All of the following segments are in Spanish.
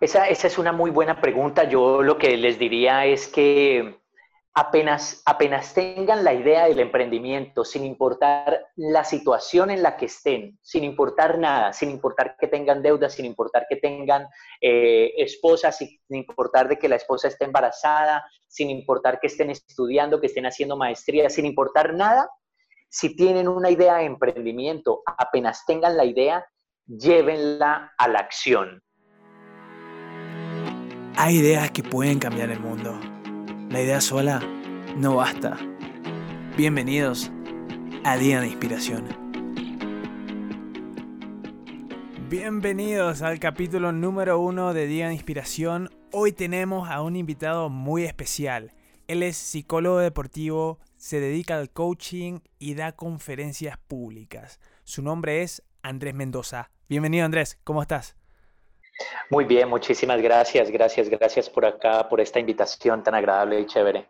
Esa, esa es una muy buena pregunta. Yo lo que les diría es que apenas, apenas tengan la idea del emprendimiento, sin importar la situación en la que estén, sin importar nada, sin importar que tengan deudas, sin importar que tengan eh, esposas, sin importar de que la esposa esté embarazada, sin importar que estén estudiando, que estén haciendo maestría, sin importar nada, si tienen una idea de emprendimiento, apenas tengan la idea, llévenla a la acción. Hay ideas que pueden cambiar el mundo la idea sola no basta. Bienvenidos a Día de Inspiración. Bienvenidos al capítulo número uno de Día de Inspiración. Hoy tenemos a un invitado muy especial. Él es psicólogo deportivo, se dedica al coaching y da conferencias públicas. Su nombre es Andrés Mendoza. Bienvenido Andrés, ¿cómo estás? Muy bien, muchísimas gracias, gracias, gracias por acá, por esta invitación tan agradable y chévere.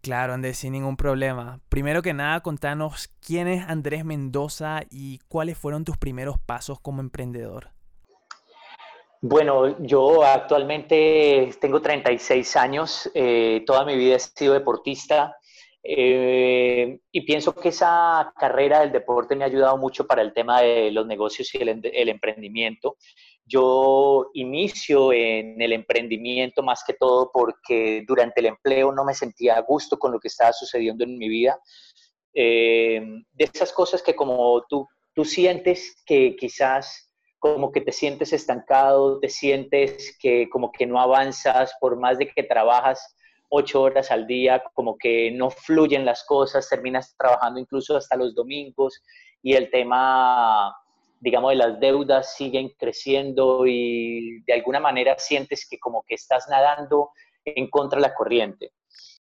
Claro, Andrés, sin ningún problema. Primero que nada, contanos quién es Andrés Mendoza y cuáles fueron tus primeros pasos como emprendedor. Bueno, yo actualmente tengo 36 años, eh, toda mi vida he sido deportista eh, y pienso que esa carrera del deporte me ha ayudado mucho para el tema de los negocios y el emprendimiento. Yo inicio en el emprendimiento más que todo porque durante el empleo no me sentía a gusto con lo que estaba sucediendo en mi vida. Eh, de esas cosas que como tú, tú sientes que quizás como que te sientes estancado, te sientes que como que no avanzas por más de que trabajas ocho horas al día, como que no fluyen las cosas, terminas trabajando incluso hasta los domingos y el tema digamos, de las deudas siguen creciendo y de alguna manera sientes que como que estás nadando en contra de la corriente.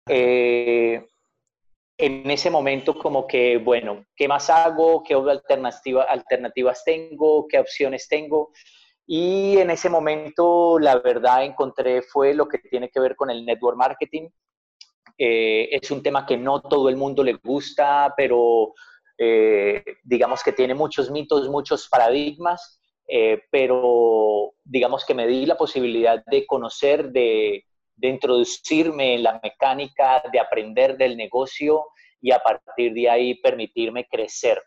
Eh, en ese momento como que, bueno, ¿qué más hago? ¿Qué alternativa, alternativas tengo? ¿Qué opciones tengo? Y en ese momento, la verdad, encontré fue lo que tiene que ver con el network marketing. Eh, es un tema que no todo el mundo le gusta, pero eh, digamos que tiene muchos mitos, muchos paradigmas, eh, pero digamos que me di la posibilidad de conocer, de, introducirme en la mecánica, de aprender del negocio y a partir de ahí permitirme crecer.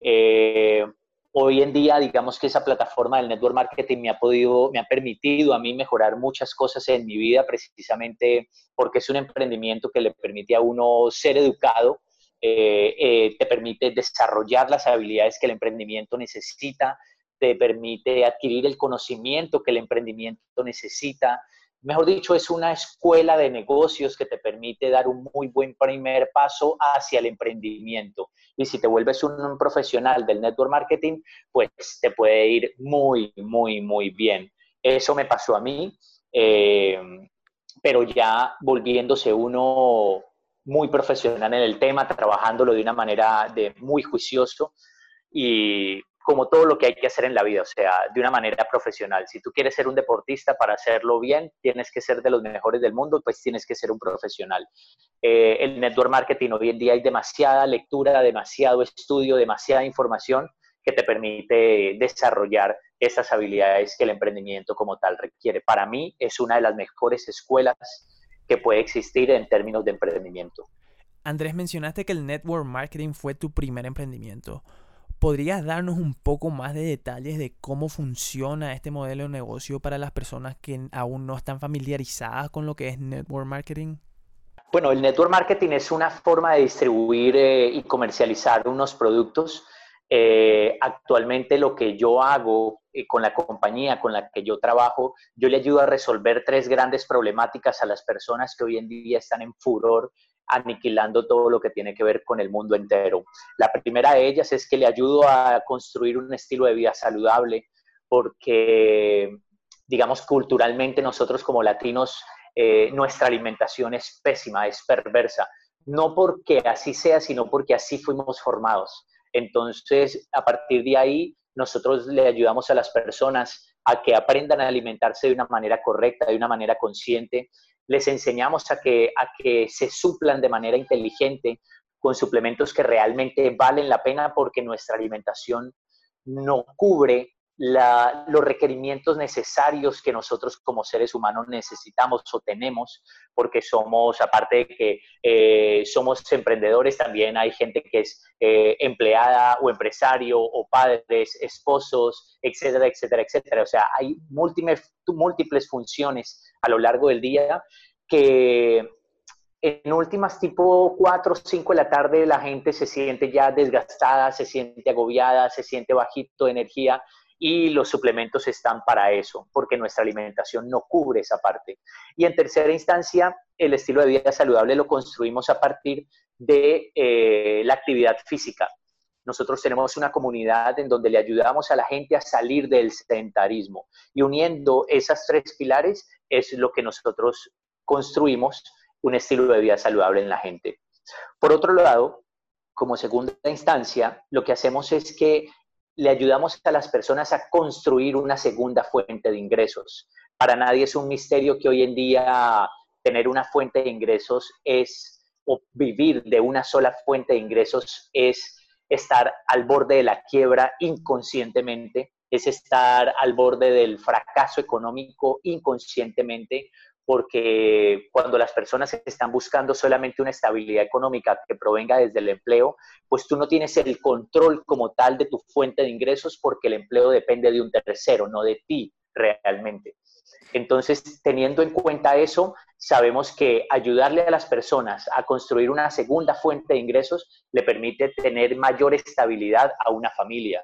Eh, hoy en día, digamos que esa plataforma del network marketing me ha podido, me ha permitido a mí mejorar muchas cosas en mi vida, precisamente porque es un emprendimiento que le permite a uno ser educado, eh, eh, te permite desarrollar las habilidades que el emprendimiento necesita, te permite adquirir el conocimiento que el emprendimiento necesita. Mejor dicho, es una escuela de negocios que te permite dar un muy buen primer paso hacia el emprendimiento. Y si te vuelves un, profesional del network marketing, pues te puede ir muy, muy, muy bien. Eso me pasó a mí, eh, pero ya volviéndose uno muy profesional en el tema, trabajándolo de una manera de muy juicioso y como todo lo que hay que hacer en la vida, o sea, de una manera profesional. Si tú quieres ser un deportista para hacerlo bien, tienes que ser de los mejores del mundo, pues tienes que ser un profesional. Eh, el network marketing hoy en día hay demasiada lectura, demasiado estudio, demasiada información que te permite desarrollar esas habilidades que el emprendimiento como tal requiere. Para mí es una de las mejores escuelas que puede existir en términos de emprendimiento. Andrés, mencionaste que el network marketing fue tu primer emprendimiento. ¿Podrías darnos un poco más de detalles de cómo funciona este modelo de negocio para las personas que aún no están familiarizadas con lo que es network marketing? Bueno, el network marketing es una forma de distribuir eh, y comercializar unos productos. Eh, actualmente lo que yo hago eh, con la compañía con la que yo trabajo, yo le ayudo a resolver tres grandes problemáticas a las personas que hoy en día están en furor aniquilando todo lo que tiene que ver con el mundo entero. La primera de ellas es que le ayudo a construir un estilo de vida saludable porque, digamos, culturalmente nosotros como latinos, eh, nuestra alimentación es pésima, es perversa. No porque así sea, sino porque así fuimos formados. Entonces, a partir de ahí, nosotros le ayudamos a las personas a que aprendan a alimentarse de una manera correcta, de una manera consciente. Les enseñamos a que, a que se suplan de manera inteligente con suplementos que realmente valen la pena porque nuestra alimentación no cubre los requerimientos necesarios que nosotros como seres humanos necesitamos o tenemos, porque somos, aparte de que eh, somos emprendedores, también hay gente que es eh, empleada o empresario o padres, esposos, etcétera, etcétera, etcétera. O sea, hay múltiples, múltiples funciones a lo largo del día que en últimas tipo 4 o 5 de la tarde la gente se siente ya desgastada, se siente agobiada, se siente bajito de energía y los suplementos están para eso, porque nuestra alimentación no cubre esa parte. Y en tercera instancia, el estilo de vida saludable lo construimos a partir de eh, la actividad física. Nosotros tenemos una comunidad en donde le ayudamos a la gente a salir del sedentarismo y uniendo esas tres pilares es lo que nosotros construimos un estilo de vida saludable en la gente. Por otro lado, como segunda instancia, lo que hacemos es que le ayudamos a las personas a construir una segunda fuente de ingresos. Para nadie es un misterio que hoy en día tener una fuente de ingresos es, o vivir de una sola fuente de ingresos es estar al borde de la quiebra inconscientemente, es estar al borde del fracaso económico inconscientemente, porque cuando las personas están buscando solamente una estabilidad económica que provenga desde el empleo, pues tú no tienes el control como tal de tu fuente de ingresos porque el empleo depende de un tercero, no de ti realmente. Entonces, teniendo en cuenta eso, sabemos que ayudarle a las personas a construir una segunda fuente de ingresos le permite tener mayor estabilidad a una familia.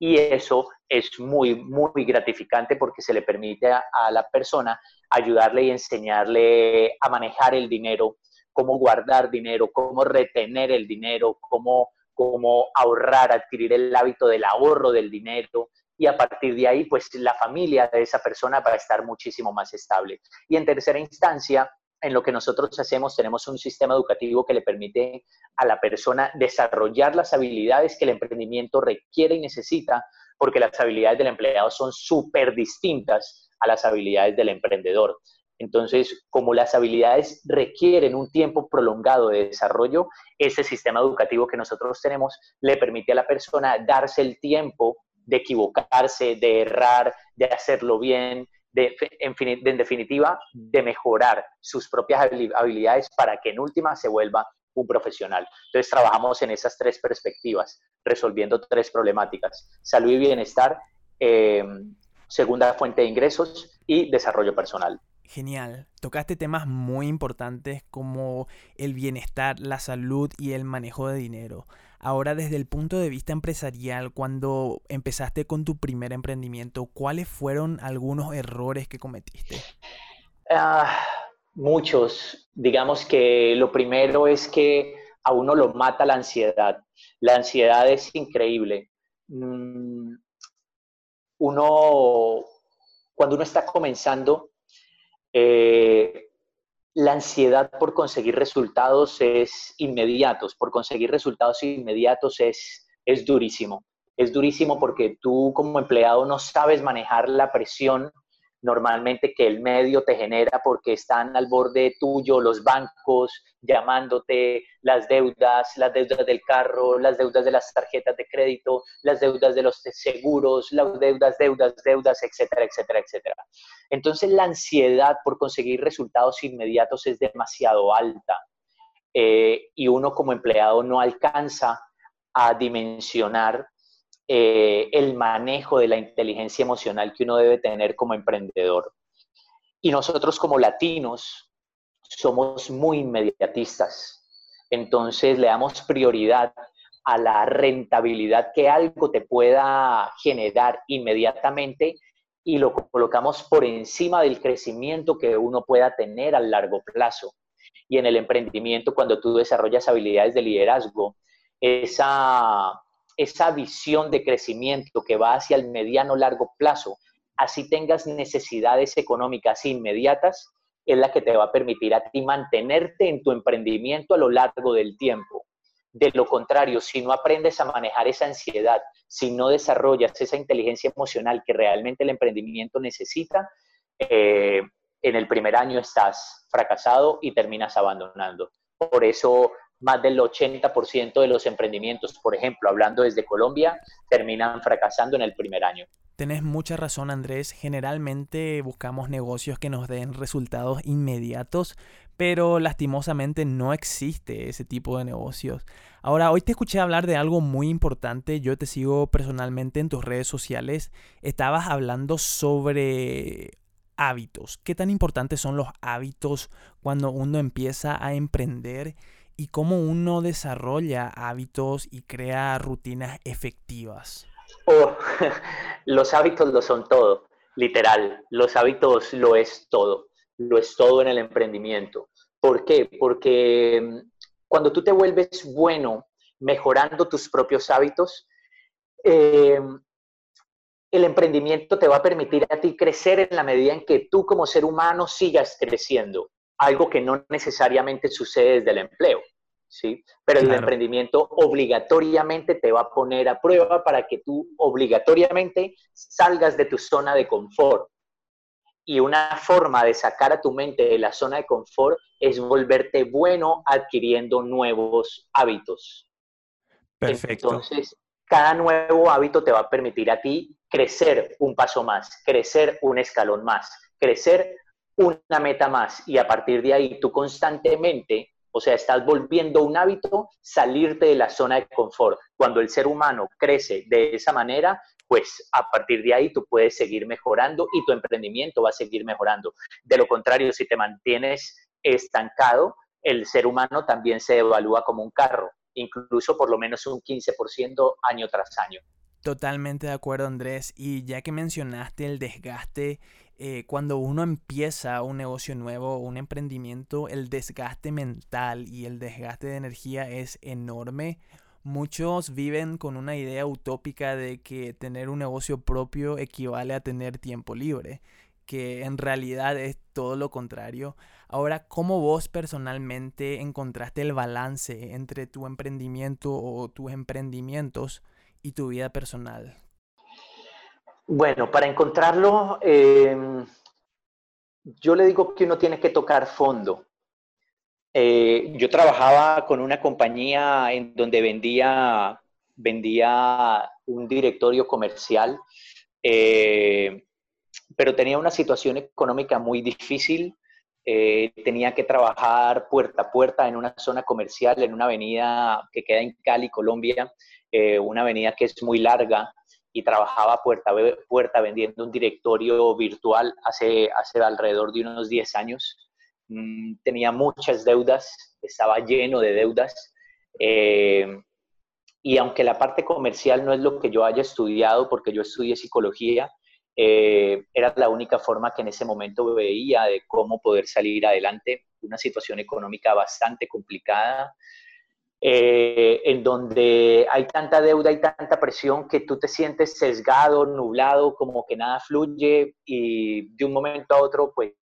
Y eso es muy, muy gratificante porque se le permite a, a la persona ayudarle y enseñarle a manejar el dinero, cómo guardar dinero, cómo retener el dinero, cómo, cómo ahorrar, adquirir el hábito del ahorro del dinero, y a partir de ahí, pues la familia de esa persona va a estar muchísimo más estable. Y en tercera instancia, en lo que nosotros hacemos, tenemos un sistema educativo que le permite a la persona desarrollar las habilidades que el emprendimiento requiere y necesita, porque las habilidades del empleado son súper distintas a las habilidades del emprendedor. Entonces, como las habilidades requieren un tiempo prolongado de desarrollo, ese sistema educativo que nosotros tenemos le permite a la persona darse el tiempo de equivocarse, de errar, de hacerlo bien, de, en, definitiva, de mejorar sus propias habilidades para que en última se vuelva un profesional. Entonces, trabajamos en esas tres perspectivas, resolviendo tres problemáticas, salud y bienestar, eh, segunda fuente de ingresos y desarrollo personal. Genial. Tocaste temas muy importantes como el bienestar, la salud y el manejo de dinero. Ahora, desde el punto de vista empresarial, cuando empezaste con tu primer emprendimiento, ¿cuáles fueron algunos errores que cometiste? Ah, muchos. Digamos que lo primero es que a uno lo mata la ansiedad. La ansiedad es increíble. Mm, uno, cuando uno está comenzando, eh, la ansiedad por conseguir resultados es inmediatos, por conseguir resultados inmediatos es, es durísimo. Es durísimo porque tú como empleado no sabes manejar la presión normalmente que el medio te genera porque están al borde tuyo los bancos llamándote las deudas, las deudas del carro, las deudas de las tarjetas de crédito, las deudas de los seguros, las deudas, deudas, deudas, etcétera, etcétera, etcétera. Entonces la ansiedad por conseguir resultados inmediatos es demasiado alta eh, y uno como empleado no alcanza a dimensionar eh, el manejo de la inteligencia emocional que uno debe tener como emprendedor. Y nosotros como latinos somos muy inmediatistas. Entonces le damos prioridad a la rentabilidad que algo te pueda generar inmediatamente y lo colocamos por encima del crecimiento que uno pueda tener a largo plazo. Y en el emprendimiento, cuando tú desarrollas habilidades de liderazgo, esa esa visión de crecimiento que va hacia el mediano largo plazo, así tengas necesidades económicas inmediatas, es la que te va a permitir a ti mantenerte en tu emprendimiento a lo largo del tiempo. De lo contrario, si no aprendes a manejar esa ansiedad, si no desarrollas esa inteligencia emocional que realmente el emprendimiento necesita, eh, en el primer año estás fracasado y terminas abandonando. Por eso más del 80% de los emprendimientos, por ejemplo, hablando desde Colombia, terminan fracasando en el primer año. Tenés mucha razón Andrés, generalmente buscamos negocios que nos den resultados inmediatos, pero lastimosamente no existe ese tipo de negocios. Ahora, hoy te escuché hablar de algo muy importante, yo te sigo personalmente en tus redes sociales, estabas hablando sobre hábitos. ¿Qué tan importantes son los hábitos cuando uno empieza a emprender y cómo uno desarrolla hábitos y crea rutinas efectivas? Oh, los hábitos lo son todo, literal. Los hábitos lo es todo. Lo es todo en el emprendimiento. ¿Por qué? Porque mm, cuando tú te vuelves bueno mejorando tus propios hábitos, eh, el emprendimiento te va a permitir a ti crecer en la medida en que tú como ser humano sigas creciendo, algo que no necesariamente sucede desde el empleo. ¿sí? Pero el emprendimiento obligatoriamente te va a poner a prueba para que tú obligatoriamente salgas de tu zona de confort. Y una forma de sacar a tu mente de la zona de confort es volverte bueno adquiriendo nuevos hábitos. Perfecto. Entonces, cada nuevo hábito te va a permitir a ti crecer un paso más, crecer un escalón más, crecer una meta más. Y a partir de ahí, tú constantemente o sea, estás volviendo un hábito salirte de la zona de confort. Cuando el ser humano crece de esa manera, pues a partir de ahí tú puedes seguir mejorando y tu emprendimiento va a seguir mejorando. De lo contrario, si te mantienes estancado, el ser humano también se evalúa como un carro, incluso por lo menos un 15% año tras año. Totalmente de acuerdo, Andrés. Y ya que mencionaste el desgaste eh, cuando uno empieza un negocio nuevo, un emprendimiento, el desgaste mental y el desgaste de energía es enorme. Muchos viven con una idea utópica de que tener un negocio propio equivale a tener tiempo libre, que en realidad es todo lo contrario. Ahora, ¿cómo vos personalmente encontraste el balance entre tu emprendimiento o tus emprendimientos y tu vida personal? Bueno, para encontrarlo, em, yo le digo que uno tiene que tocar fondo. Eh, yo trabajaba con una compañía en donde vendía, vendía un directorio comercial, eh, pero tenía una situación económica muy difícil. Eh, tenía que trabajar puerta a puerta en una zona comercial, en una avenida que queda en Cali, Colombia, una avenida que es muy larga y trabajaba puerta a puerta vendiendo un directorio virtual hace, hace alrededor de unos 10 años. Mm, tenía muchas deudas, estaba lleno de deudas. Eh, y aunque la parte comercial no es lo que yo haya estudiado, porque yo estudié psicología, eh, era la única forma que en ese momento veía de cómo poder salir adelante. Una situación económica bastante complicada, eh, en donde hay tanta deuda y tanta presión que tú te sientes sesgado, nublado, como que nada fluye y de un momento a otro, pues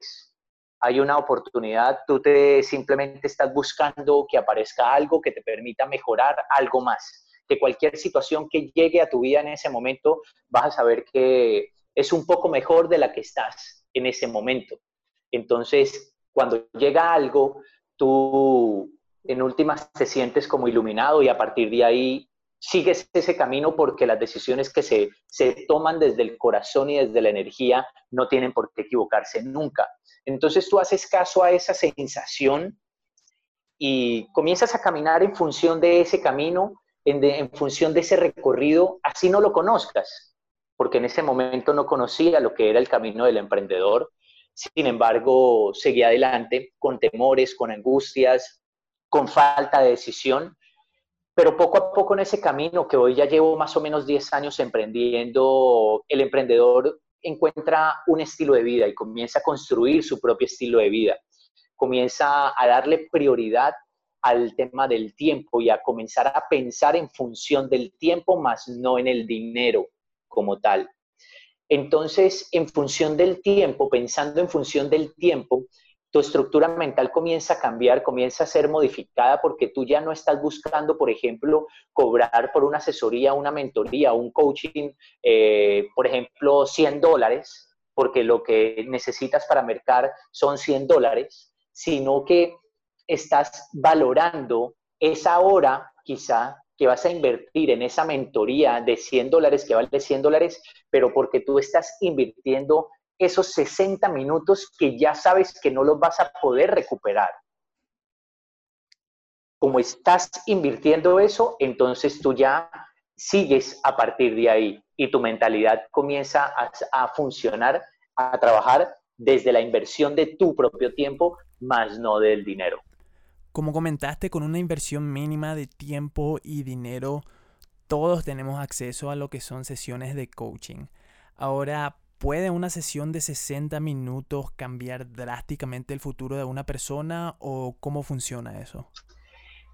hay una oportunidad, tú te simplemente estás buscando que aparezca algo que te permita mejorar algo más, que cualquier situación que llegue a tu vida en ese momento vas a saber que es un poco mejor de la que estás en ese momento. Entonces, cuando llega algo, tú en últimas te sientes como iluminado y a partir de ahí sigues ese camino porque las decisiones que se, se toman desde el corazón y desde la energía no tienen por qué equivocarse nunca. Entonces tú haces caso a esa sensación y comienzas a caminar en función de ese camino, en, en función de ese recorrido, así no lo conozcas, porque en ese momento no conocía lo que era el camino del emprendedor. Sin embargo, seguí adelante con temores, con angustias, con falta de decisión, pero poco a poco en ese camino que hoy ya llevo más o menos 10 años emprendiendo, el emprendedor encuentra un estilo de vida y comienza a construir su propio estilo de vida, comienza a darle prioridad al tema del tiempo y a comenzar a pensar en función del tiempo más no en el dinero como tal. Entonces, en función del tiempo, pensando en función del tiempo, tu estructura mental comienza a cambiar, comienza a ser modificada porque tú ya no estás buscando, por ejemplo, cobrar por una asesoría, una mentoría, un coaching, eh, por ejemplo, 100 dólares, porque lo que necesitas para mercar son 100 dólares, sino que estás valorando esa hora quizá que vas a invertir en esa mentoría de 100 dólares que vale 100 dólares, pero porque tú estás invirtiendo esos 60 minutos que ya sabes que no los vas a poder recuperar. Como estás invirtiendo eso, entonces tú ya sigues a partir de ahí y tu mentalidad comienza a, a funcionar, a trabajar desde la inversión de tu propio tiempo, más no del dinero. Como comentaste, con una inversión mínima de tiempo y dinero, todos tenemos acceso a lo que son sesiones de coaching. Ahora, ¿puede una sesión de 60 minutos cambiar drásticamente el futuro de una persona o cómo funciona eso?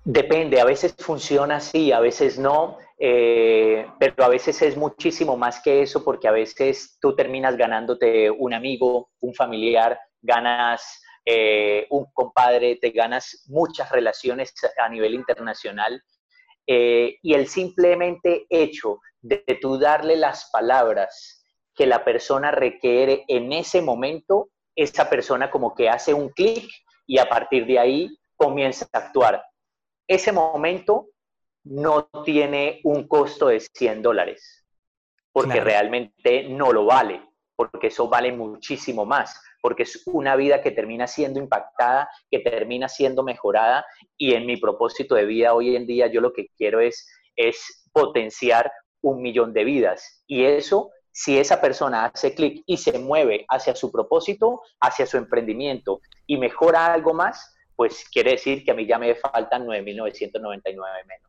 Depende, a veces funciona así, a veces no, eh, pero a veces es muchísimo más que eso porque a veces tú terminas ganándote un amigo, un familiar, ganas eh, un compadre, te ganas muchas relaciones a nivel internacional eh, y el simplemente hecho de, de tú darle las palabras que la persona requiere en ese momento, esa persona como que hace un clic y a partir de ahí comienza a actuar. Ese momento no tiene un costo de 100 dólares, porque realmente no lo vale, porque eso vale muchísimo más porque es una vida que termina siendo impactada, que termina siendo mejorada y en mi propósito de vida hoy en día yo lo que quiero es, es potenciar un millón de vidas y eso si esa persona hace clic y se mueve hacia su propósito, hacia su emprendimiento y mejora algo más, pues quiere decir que a mí ya me faltan 9.999 menos.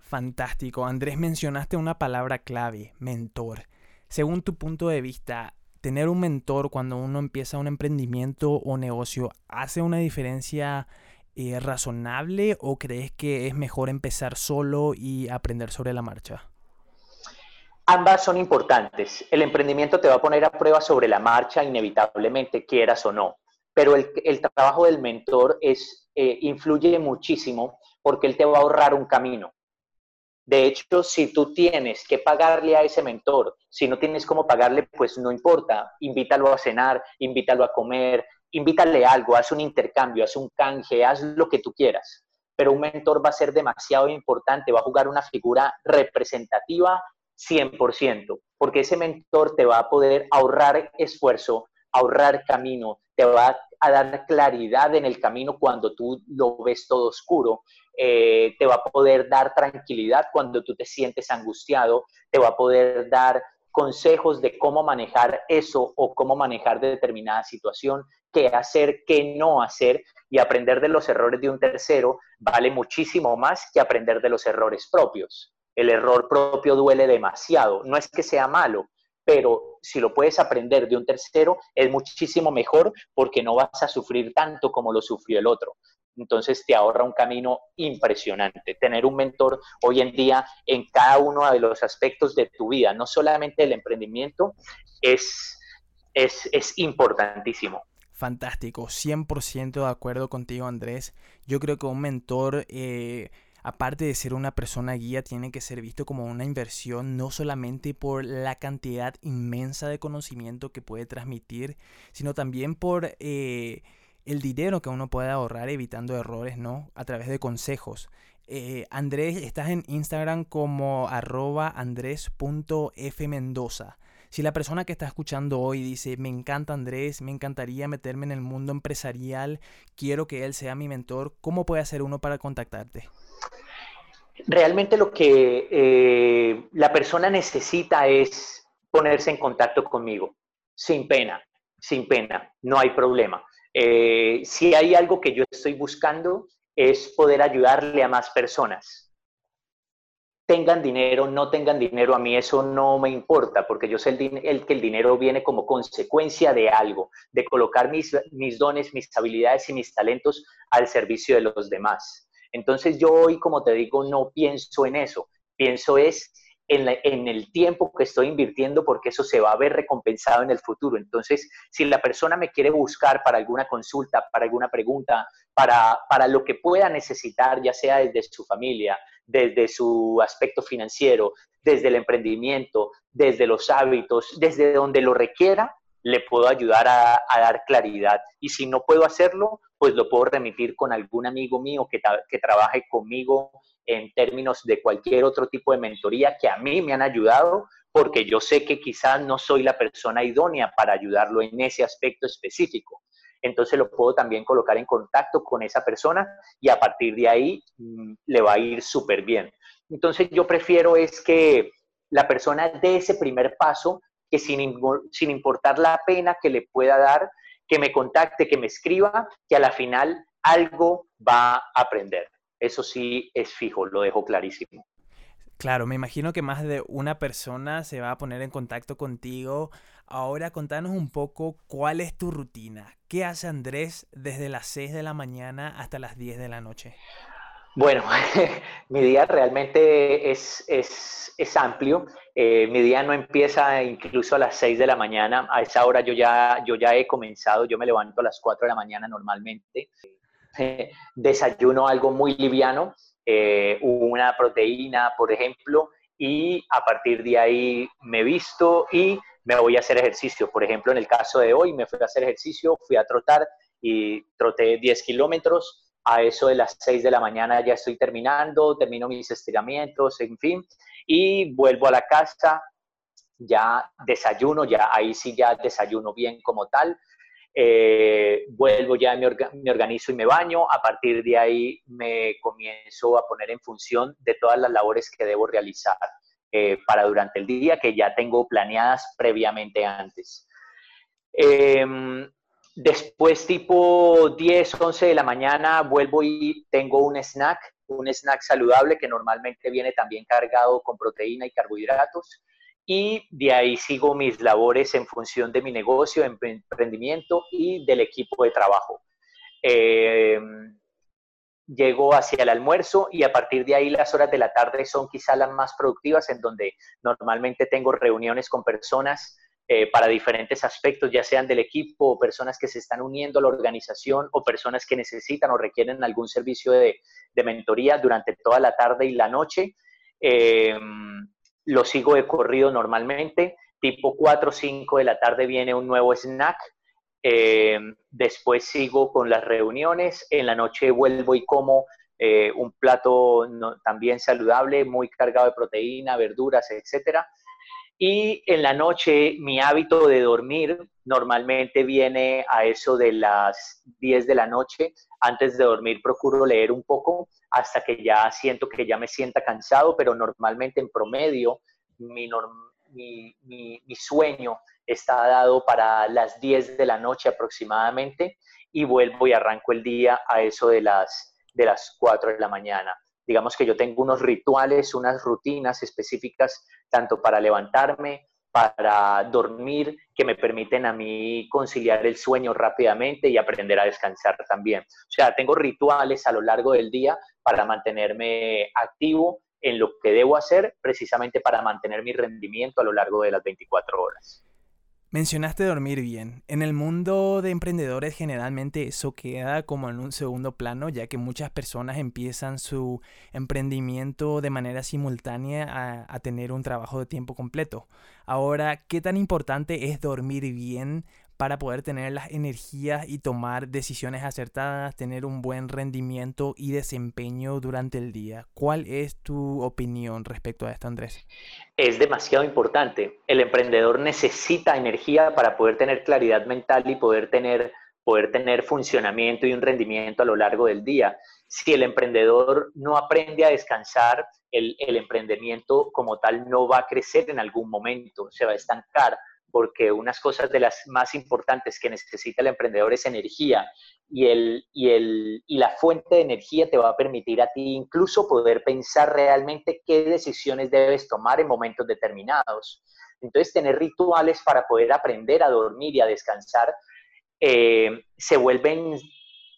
Fantástico. Andrés, mencionaste una palabra clave, mentor. Según tu punto de vista, tener un mentor cuando uno empieza un emprendimiento o negocio hace una diferencia eh, razonable o crees que es mejor empezar solo y aprender sobre la marcha? Ambas son importantes. El emprendimiento te va a poner a prueba sobre la marcha inevitablemente, quieras o no. Pero el, trabajo del mentor es, eh, influye muchísimo porque él te va a ahorrar un camino. De hecho, si tú tienes que pagarle a ese mentor, si no tienes cómo pagarle, pues no importa, invítalo a cenar, invítalo a comer, invítale algo, haz un intercambio, haz un canje, haz lo que tú quieras. Pero un mentor va a ser demasiado importante, va a jugar una figura representativa 100%, porque ese mentor te va a poder ahorrar esfuerzo, ahorrar camino, te va a dar claridad en el camino cuando tú lo ves todo oscuro, eh, te va a poder dar tranquilidad cuando tú te sientes angustiado, te va a poder dar consejos de cómo manejar eso o cómo manejar determinada situación, qué hacer, qué no hacer y aprender de los errores de un tercero vale muchísimo más que aprender de los errores propios. El error propio duele demasiado, no es que sea malo, pero si lo puedes aprender de un tercero es muchísimo mejor porque no vas a sufrir tanto como lo sufrió el otro entonces te ahorra un camino impresionante. Tener un mentor hoy en día en cada uno de los aspectos de tu vida, no solamente el emprendimiento, es, es, importantísimo. Fantástico, 100% de acuerdo contigo Andrés. Yo creo que un mentor... Eh, aparte de ser una persona guía, tiene que ser visto como una inversión no solamente por la cantidad inmensa de conocimiento que puede transmitir, sino también por eh, el dinero que uno puede ahorrar evitando errores, ¿no? A través de consejos. Eh, Andrés, estás en Instagram como arroba andrés.fmendoza. Si la persona que está escuchando hoy dice, me encanta Andrés, me encantaría meterme en el mundo empresarial, quiero que él sea mi mentor, ¿cómo puede hacer uno para contactarte? Realmente lo que eh, la persona necesita es ponerse en contacto conmigo, sin pena, sin pena, no hay problema. Eh, si hay algo que yo estoy buscando es poder ayudarle a más personas. Tengan dinero, no tengan dinero, a mí eso no me importa, porque yo sé el, que el dinero viene como consecuencia de algo, de colocar mis, mis dones, mis habilidades y mis talentos al servicio de los demás. Entonces yo hoy, como te digo, no pienso en eso, pienso es en, el tiempo que estoy invirtiendo porque eso se va a ver recompensado en el futuro. Entonces, si la persona me quiere buscar para alguna consulta, para alguna pregunta, para, para lo que pueda necesitar, ya sea desde su familia, desde su aspecto financiero, desde el emprendimiento, desde los hábitos, desde donde lo requiera, le puedo ayudar a, a, dar claridad. Y si no puedo hacerlo, pues lo puedo remitir con algún amigo mío que, trabaje conmigo en términos de cualquier otro tipo de mentoría que a mí me han ayudado, porque yo sé que quizás no soy la persona idónea para ayudarlo en ese aspecto específico. Entonces lo puedo también colocar en contacto con esa persona y a partir de ahí mm, le va a ir súper bien. Entonces yo prefiero es que la persona dé ese primer paso, que sin, sin importar la pena que le pueda dar, que me contacte, que me escriba, que a la final algo va a aprender. Eso sí es fijo, lo dejo clarísimo. Claro, me imagino que más de una persona se va a poner en contacto contigo. Ahora contanos un poco cuál es tu rutina. ¿Qué hace Andrés desde las 6 de la mañana hasta las 10 de la noche? Bueno, mi día realmente es, es, amplio. Eh, mi día no empieza incluso a las 6 de la mañana. A esa hora yo ya, yo ya he comenzado. Yo me levanto a las 4 de la mañana normalmente. desayuno algo muy liviano, eh, una proteína, por ejemplo, y a partir de ahí me visto y me voy a hacer ejercicio. Por ejemplo, en el caso de hoy me fui a hacer ejercicio, fui a trotar y troté 10 kilómetros a eso de las 6 de la mañana ya estoy terminando, termino mis estiramientos, en fin, y vuelvo a la casa, ya desayuno, ya ahí sí ya desayuno bien como tal, eh, vuelvo ya, me, me, organizo y me baño, a partir de ahí me comienzo a poner en función de todas las labores que debo realizar eh, para durante el día, que ya tengo planeadas previamente antes. Em, Después, tipo 10, 11 de la mañana, vuelvo y tengo un snack, un snack saludable que normalmente viene también cargado con proteína y carbohidratos. Y de ahí sigo mis labores en función de mi negocio, emprendimiento y del equipo de trabajo. Eh, llego hacia el almuerzo y a partir de ahí las horas de la tarde son quizás las más productivas en donde normalmente tengo reuniones con personas eh, para diferentes aspectos, ya sean del equipo o personas que se están uniendo a la organización o personas que necesitan o requieren algún servicio de, mentoría durante toda la tarde y la noche. Eh, lo sigo de corrido normalmente. Tipo 4 o 5 de la tarde viene un nuevo snack. Eh, después sigo con las reuniones. En la noche vuelvo y como un plato también saludable, muy cargado de proteína, verduras, etcétera. Y en la noche mi hábito de dormir normalmente viene a eso de las 10 de la noche. Antes de dormir procuro leer un poco hasta que ya siento que ya me sienta cansado, pero normalmente en promedio mi, mi, sueño está dado para las 10 de la noche aproximadamente y vuelvo y arranco el día a eso de las, de las 4 de la mañana. Digamos que yo tengo unos rituales, unas rutinas específicas, tanto para levantarme, para dormir, que me permiten a mí conciliar el sueño rápidamente y aprender a descansar también. O sea, tengo rituales a lo largo del día para mantenerme activo en lo que debo hacer, precisamente para mantener mi rendimiento a lo largo de las 24 horas. Mencionaste dormir bien. En el mundo de emprendedores generalmente eso queda como en un segundo plano, ya que muchas personas empiezan su emprendimiento de manera simultánea a, tener un trabajo de tiempo completo. Ahora, ¿qué tan importante es dormir bien para poder tener las energías y tomar decisiones acertadas, tener un buen rendimiento y desempeño durante el día. ¿Cuál es tu opinión respecto a esto, Andrés? Es demasiado importante. El emprendedor necesita energía para poder tener claridad mental y poder tener, poder tener funcionamiento y un rendimiento a lo largo del día. Si el emprendedor no aprende a descansar, el, el emprendimiento como tal no va a crecer en algún momento, se va a estancar porque unas cosas de las más importantes que necesita el emprendedor es energía y, el, y, el, y la fuente de energía te va a permitir a ti incluso poder pensar realmente qué decisiones debes tomar en momentos determinados. Entonces, tener rituales para poder aprender a dormir y a descansar eh, se vuelven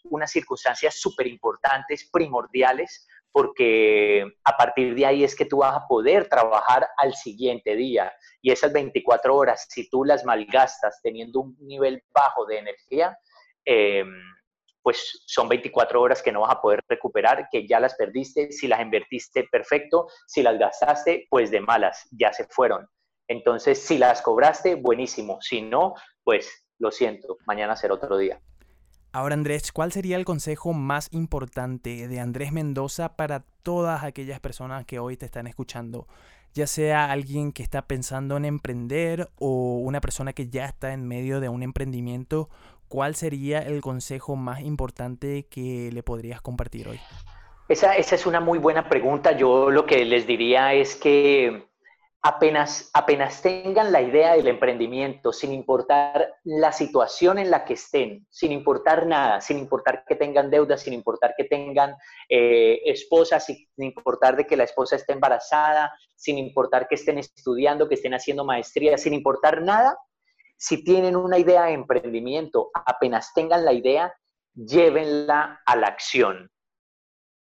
unas circunstancias súper importantes, primordiales, porque a partir de ahí es que tú vas a poder trabajar al siguiente día. Y esas 24 horas, si tú las malgastas teniendo un nivel bajo de energía, eh, pues son 24 horas que no vas a poder recuperar, que ya las perdiste, si las invertiste, perfecto, si las gastaste, pues de malas, ya se fueron. Entonces, si las cobraste, buenísimo, si no, pues lo siento, mañana será otro día. Ahora Andrés, ¿cuál sería el consejo más importante de Andrés Mendoza para todas aquellas personas que hoy te están escuchando? Ya sea alguien que está pensando en emprender o una persona que ya está en medio de un emprendimiento, ¿cuál sería el consejo más importante que le podrías compartir hoy? Esa, esa es una muy buena pregunta. Yo lo que les diría es que apenas, apenas tengan la idea del emprendimiento, sin importar la situación en la que estén, sin importar nada, sin importar que tengan deudas, sin importar que tengan eh, esposas, sin importar de que la esposa esté embarazada, sin importar que estén estudiando, que estén haciendo maestría, sin importar nada, si tienen una idea de emprendimiento, apenas tengan la idea, llévenla a la acción.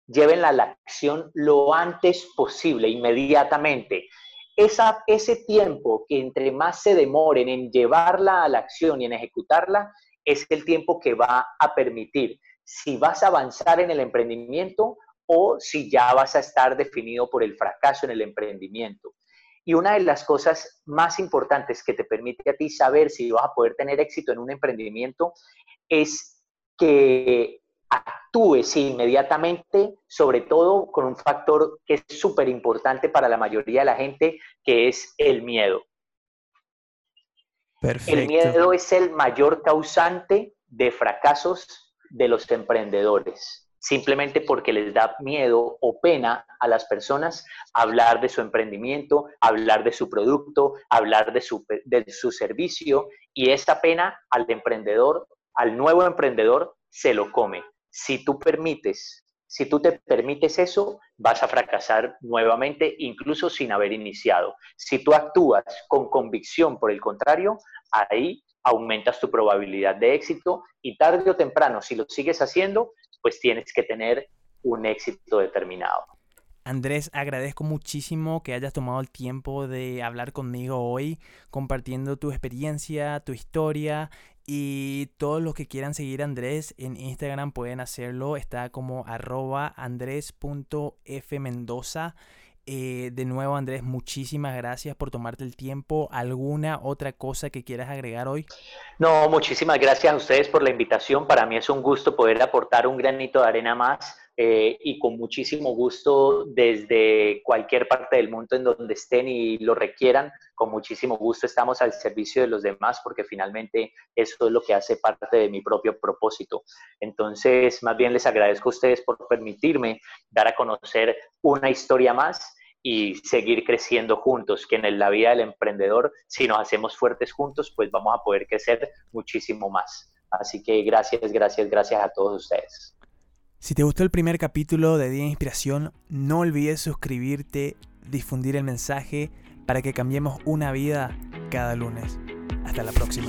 Llévenla a la acción lo antes posible, inmediatamente ese tiempo que entre más se demoren en llevarla a la acción y en ejecutarla, es el tiempo que va a permitir si vas a avanzar en el emprendimiento o si ya vas a estar definido por el fracaso en el emprendimiento. Y una de las cosas más importantes que te permite a ti saber si vas a poder tener éxito en un emprendimiento es que actúes inmediatamente, sobre todo con un factor que es súper importante para la mayoría de la gente, que es el miedo. El miedo es el mayor causante de fracasos de los emprendedores, simplemente porque les da miedo o pena a las personas hablar de su emprendimiento, hablar de su producto, hablar de su, de su servicio, y esta pena al emprendedor, al nuevo emprendedor, se lo come si tú permites, si tú te permites eso, vas a fracasar nuevamente, incluso sin haber iniciado. Si tú actúas con convicción, por el contrario, ahí aumentas tu probabilidad de éxito y tarde o temprano, si lo sigues haciendo, pues tienes que tener un éxito determinado. Andrés, agradezco muchísimo que hayas tomado el tiempo de hablar conmigo hoy, compartiendo tu experiencia, tu historia y todos los que quieran seguir a Andrés en Instagram pueden hacerlo. Está como arroba andrés.fmendoza. Eh, de nuevo, Andrés, muchísimas gracias por tomarte el tiempo. ¿Alguna otra cosa que quieras agregar hoy? No, muchísimas gracias a ustedes por la invitación. Para mí es un gusto poder aportar un granito de arena más eh, y con muchísimo gusto desde cualquier parte del mundo en donde estén y lo requieran, con muchísimo gusto estamos al servicio de los demás porque finalmente eso es lo que hace parte de mi propio propósito. Entonces, más bien les agradezco a ustedes por permitirme dar a conocer una historia más y seguir creciendo juntos, que en la vida del emprendedor, si nos hacemos fuertes juntos, pues vamos a poder crecer muchísimo más. Así que gracias, gracias, gracias a todos ustedes. Si te gustó el primer capítulo de Día de Inspiración, no olvides suscribirte, difundir el mensaje para que cambiemos una vida cada lunes. Hasta la próxima.